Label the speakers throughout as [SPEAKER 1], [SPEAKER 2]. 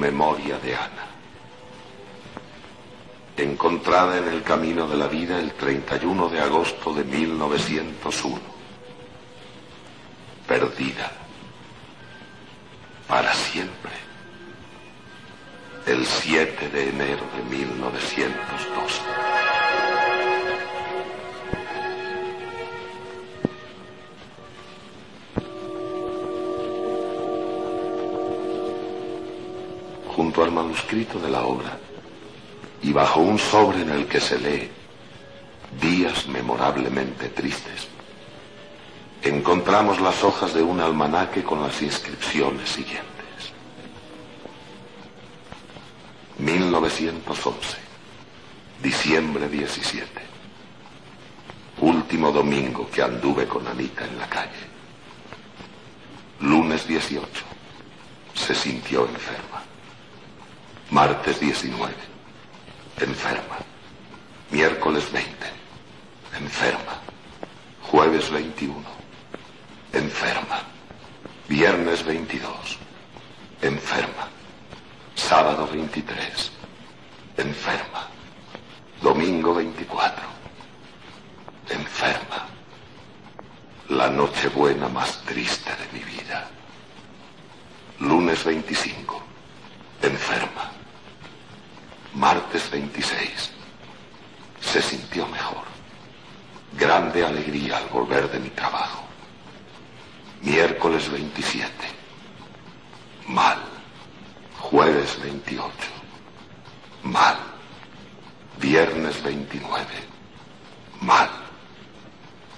[SPEAKER 1] Memoria de Ana. Encontrada en el camino de la vida el 31 de agosto de 1901. Perdida. Para siempre. El 7 de enero de 1912. Al manuscrito de la obra y bajo un sobre en el que se lee días memorablemente tristes, encontramos las hojas de un almanaque con las inscripciones siguientes. 1911, diciembre 17, último domingo que anduve con Anita en la calle. Lunes 18, se sintió enferma. Martes 19. Enferma. Miércoles 20. Enferma. Jueves 21. Enferma. Viernes 22. Enferma. Sábado 23. Enferma. Domingo 24. Enferma. La nochebuena más triste de mi vida. Lunes 25. Martes 26. Se sintió mejor. Grande alegría al volver de mi trabajo. Miércoles 27. Mal. Jueves 28. Mal. Viernes 29. Mal.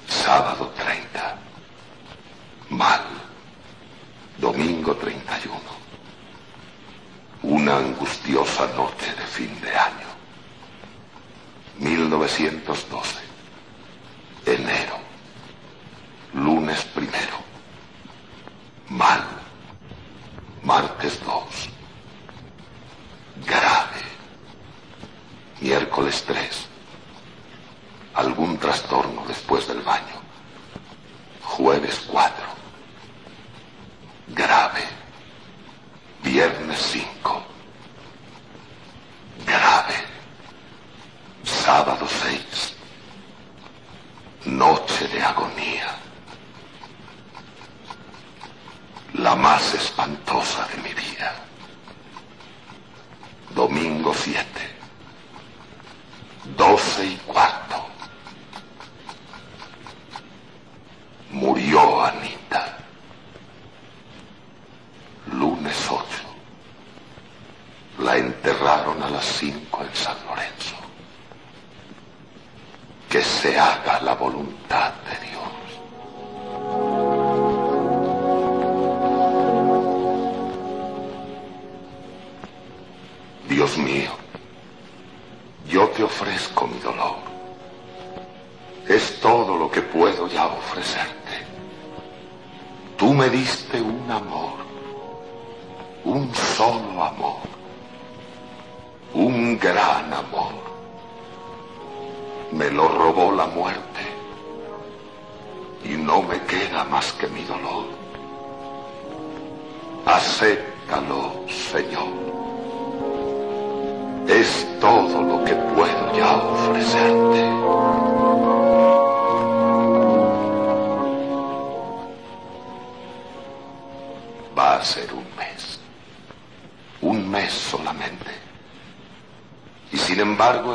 [SPEAKER 1] Sábado 30. Mal. Domingo 31. Una angustiosa noche de fin de año. 1912. Enero. Lunes primero. Mal. Martes 2. Grave. Miércoles 3. Algún trastorno después del baño. Jueves 4. Grave. Viernes 5. Diste un amor, un solo amor, un gran amor. Me lo robó la muerte y no me queda más que mi dolor. Acéptalo, Señor. Es todo lo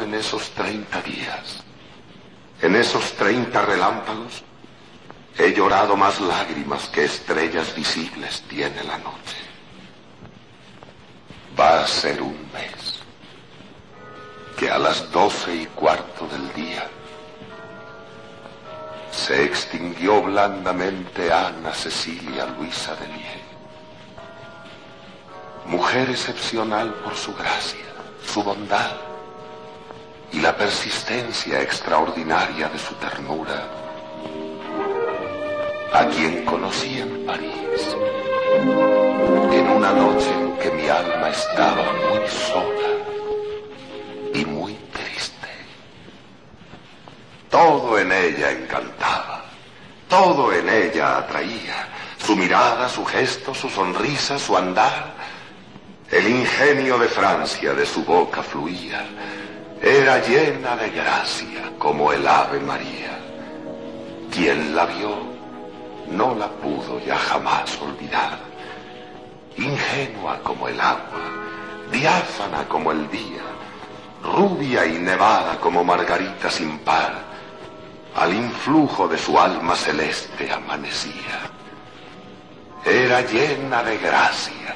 [SPEAKER 1] en esos 30 días, en esos 30 relámpagos, He llorado más lágrimas que estrellas visibles tiene la noche. Va a ser un mes que a las doce y cuarto del día se extinguió blandamente Ana Cecilia Luisa de Liege. Mujer excepcional por su gracia, su bondad y la persistencia extraordinaria de su ternura, a quien conocí en París, en una noche en que mi alma estaba muy sola y muy triste. Todo en ella encantaba, todo en ella atraía, su mirada, su gesto, su sonrisa, su andar. El ingenio de Francia de su boca fluía, era llena de gracia como el Ave María. Quien la vio no la pudo ya jamás olvidar. Ingenua como el agua, diáfana como el día, rubia y nevada como margarita sin par, al influjo de su alma celeste amanecía. Era llena de gracia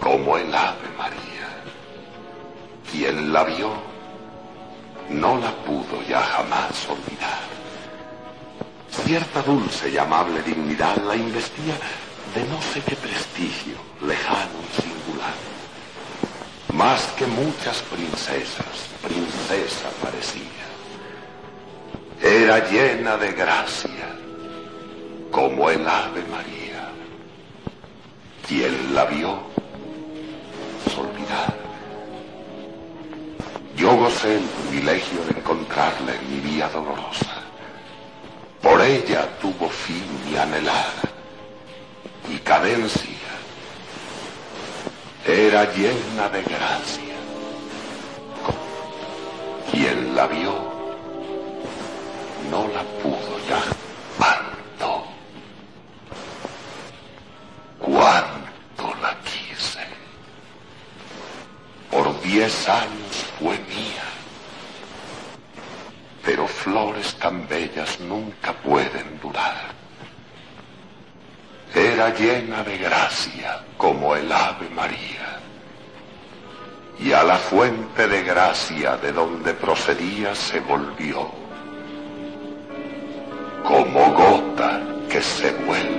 [SPEAKER 1] como el Ave María. Quien la vio no la pudo ya jamás olvidar. Cierta dulce y amable dignidad la investía de no sé qué prestigio, lejano y singular. Más que muchas princesas, princesa parecía. Era llena de gracia, como el Ave María. Quien la vio, Yo gocé el privilegio de encontrarla en mi vía dolorosa. Por ella tuvo fin mi anhelar y cadencia. Era llena de gracia. Quien la vio no la pudo ya. Diez años fue mía. Pero flores tan bellas nunca pueden durar. Era llena de gracia como el Ave María. Y a la fuente de gracia de donde procedía se volvió. Como gota que se vuelve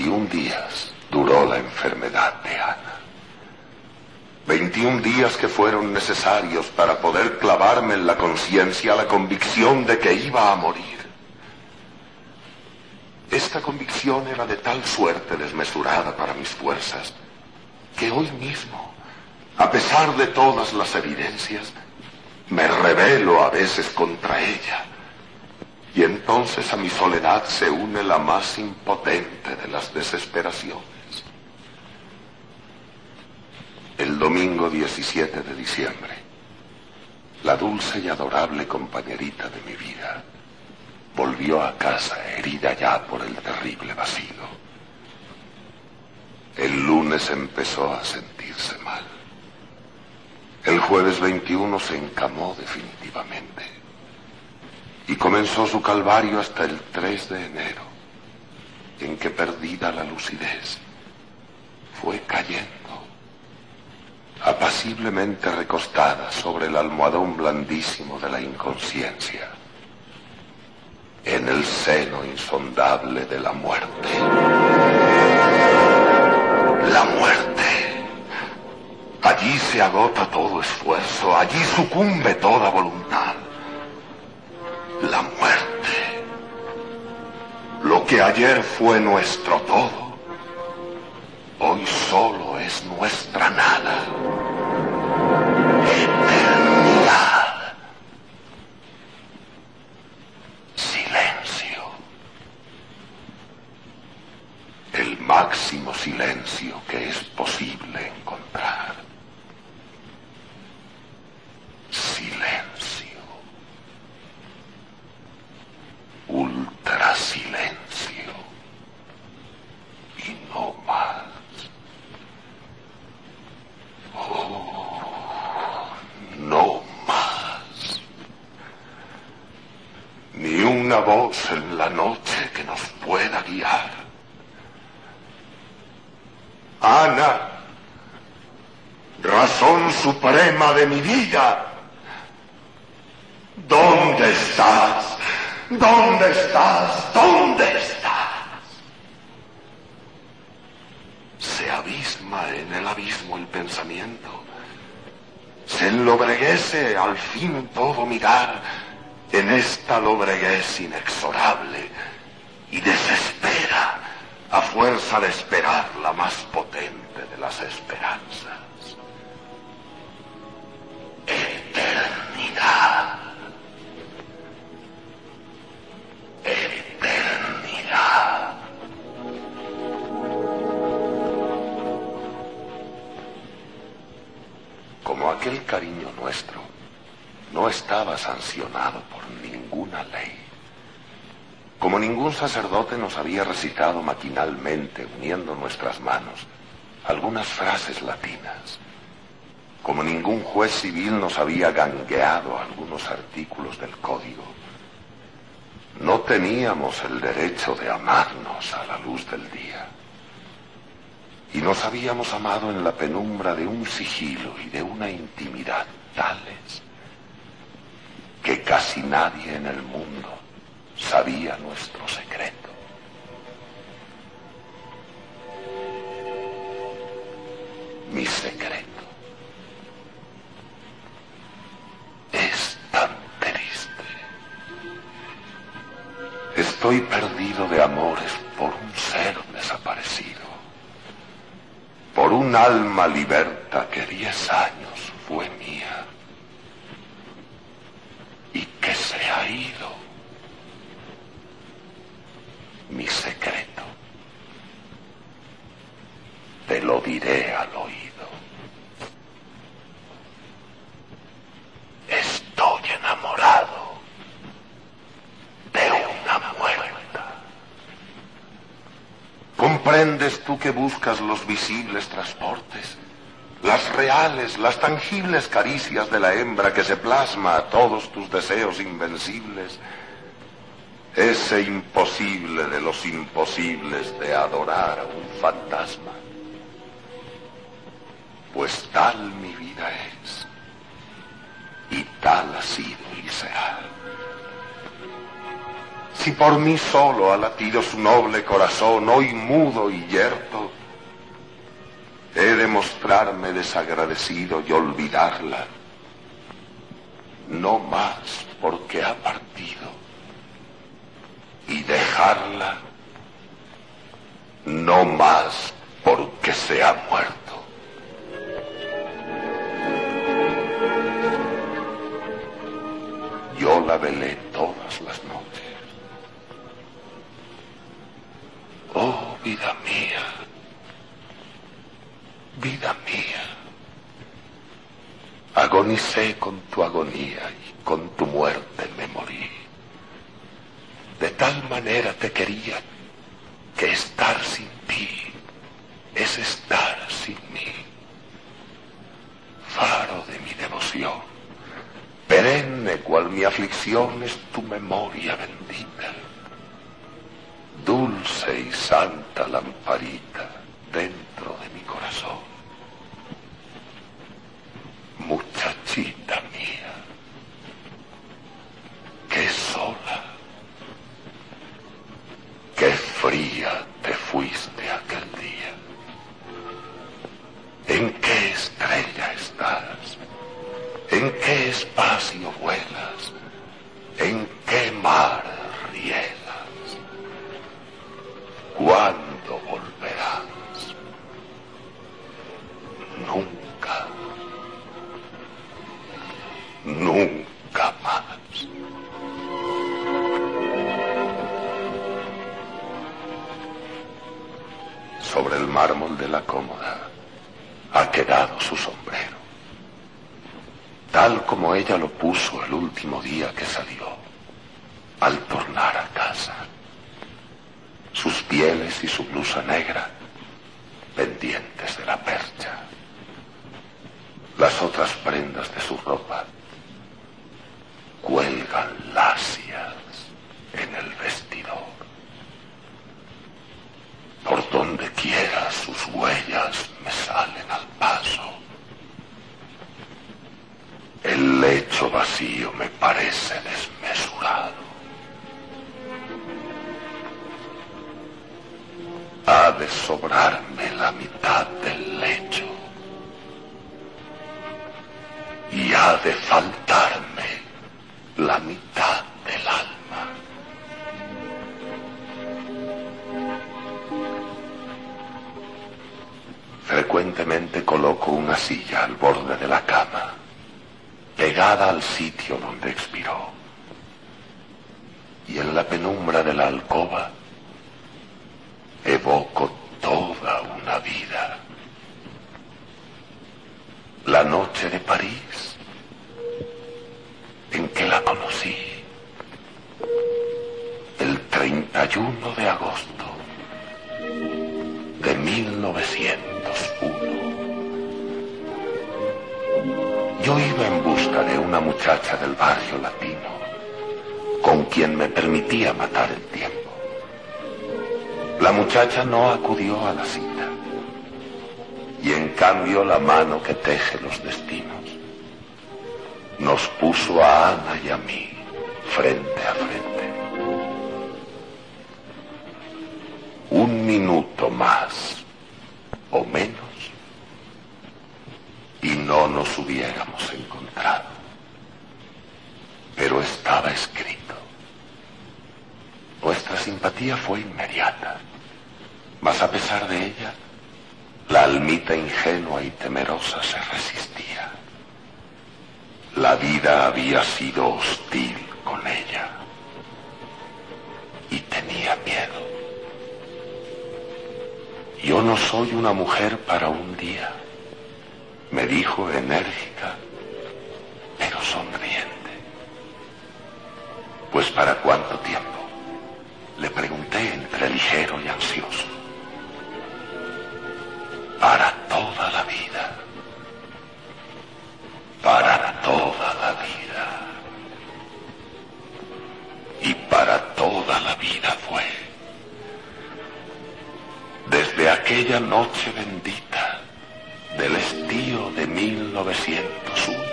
[SPEAKER 1] 21 días duró la enfermedad de Ana. 21 días que fueron necesarios para poder clavarme en la conciencia la convicción de que iba a morir. Esta convicción era de tal suerte desmesurada para mis fuerzas que hoy mismo, a pesar de todas las evidencias, me rebelo a veces contra ella y entonces a mi soledad se une la más impotente de las desesperaciones. El domingo 17 de diciembre, la dulce y adorable compañerita de mi vida volvió a casa herida ya por el terrible vacío. El lunes empezó a sentirse mal. El jueves 21 se encamó definitivamente y comenzó su calvario hasta el 3 de enero, en que perdida la lucidez, fue cayendo, apaciblemente recostada sobre el almohadón blandísimo de la inconsciencia, en el seno insondable de la muerte. La muerte. Allí se agota todo esfuerzo, allí sucumbe toda voluntad que ayer fue nuestro todo, hoy solo es nuestra nada. Eternidad. Silencio. El máximo silencio que es posible encontrar. Silencio. ultra silencio y no más. una en la noche que nos pueda guiar. Ana, razón suprema de mi vida, ¿dónde estás? ¿Dónde estás? ¿Dónde estás? Se abisma en el abismo el pensamiento. Se enlobreguece al fin todo mirar en esta lobreguez inexorable y desespera a fuerza de esperar la más potente de las esperanzas. Eternidad. Eternidad. Como aquel cariño nuestro no estaba sancionado por ninguna ley. Como ningún sacerdote nos había recitado maquinalmente, uniendo nuestras manos, algunas frases latinas. Como ningún juez civil nos había gangueado algunos artículos del código. No teníamos el derecho de amarnos a la luz del día. Y nos habíamos amado en la penumbra de un sigilo y de una intimidad tales que casi nadie en el mundo sabía nuestro secreto. Mi secreto es tan triste. Estoy perdido de amores por un ser desaparecido, por un alma liberta que diez años fue mía y que se ha ido. Mi secreto. Te diré al oído. Estoy enamorado de una muerta. ¿Comprendes tú que buscas los visibles transportes? las reales, las tangibles caricias de la hembra que se plasma a todos tus deseos invencibles, ese imposible de los imposibles de adorar a un fantasma. Pues tal mi vida es, y tal ha sido y será. Si por mí solo ha latido su noble corazón, hoy mudo y yerto, He de mostrarme desagradecido y olvidarla, no más porque ha partido, y dejarla, no más porque se ha muerto. La velé todas las noches. Oh, vida mía vida mía. Agonicé con tu agonía y con tu muerte me morí. De tal manera te quería que estar sin ti es estar sin mí. Faro de mi devoción, perenne cual mi aflicción es tu memoria bendita. Dulce y santa lamparita dentro de mi corazón vacío me parece desmesurado. Ha de sobrarme la mitad del lecho y ha de faltarme la mitad del alma. Frecuentemente coloco una silla al borde de la cama, pegada al sitio donde expiró. Y en la penumbra de la alcoba evoco toda una vida. La noche de París en que la conocí, el 31 de agosto de 1901. Yo iba en busca de una muchacha del barrio latino, con quien me permitía matar el tiempo. La muchacha no acudió a la cita, y en cambio la mano que teje los destinos nos puso a Ana y a mí frente a frente. Un minuto más o menos no nos hubiéramos encontrado. Pero estaba escrito. Nuestra simpatía fue inmediata, mas a pesar de ella, la almita ingenua y temerosa se resistía. La vida había sido hostil con ella y tenía miedo. Yo no soy una mujer para un día, me dijo enérgica, pero sonriente. Pues para cuánto tiempo? Le pregunté entre ligero y ansioso. Para toda la vida para toda la vida. Y para toda la vida fue. Desde aquella noche bendita 1901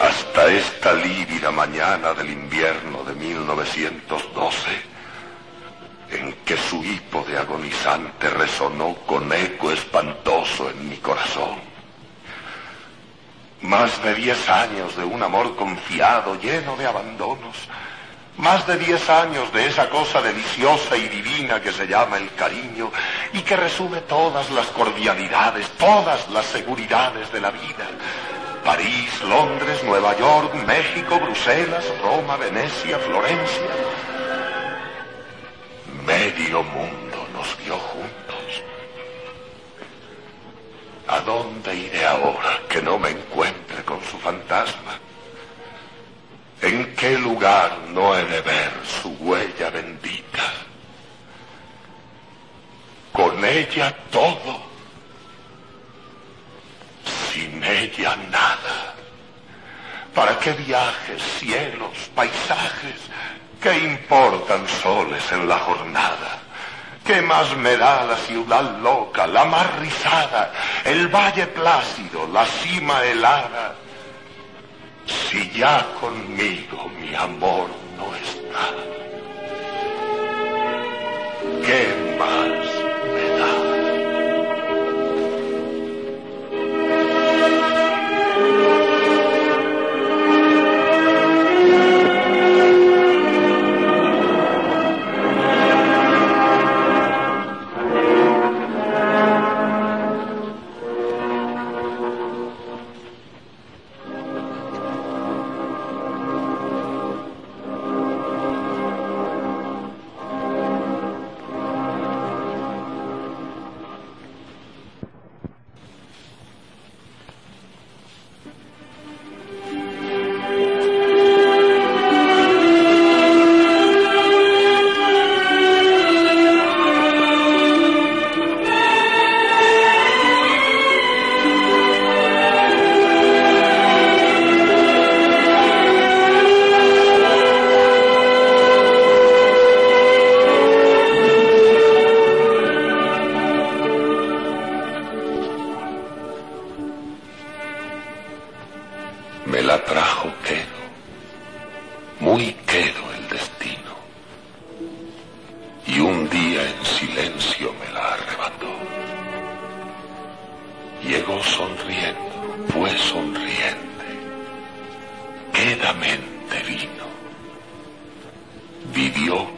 [SPEAKER 1] hasta esta lívida mañana del invierno de 1912 en que su hipo de agonizante resonó con eco espantoso en mi corazón más de diez años de un amor confiado, lleno de abandonos. Más de diez años de esa cosa deliciosa y divina que se llama el cariño y que resume todas las cordialidades, todas las seguridades de la vida. París, Londres, Nueva York, México, Bruselas, Roma, Venecia, Florencia. Medio mundo nos vio juntos. ¿A dónde iré ahora que no me encuentre con su fantasma? ¿En qué lugar no he de ver su huella bendita? Con ella todo, sin ella nada. ¿Para qué viajes, cielos, paisajes? ¿Qué importan soles en la jornada? ¿Qué más me da la ciudad loca, la mar rizada, el valle plácido, la cima helada? Si ya conmigo mi amor no está, en silencio me la arrebató. Llegó sonriendo, fue sonriente, quedamente vino, vivió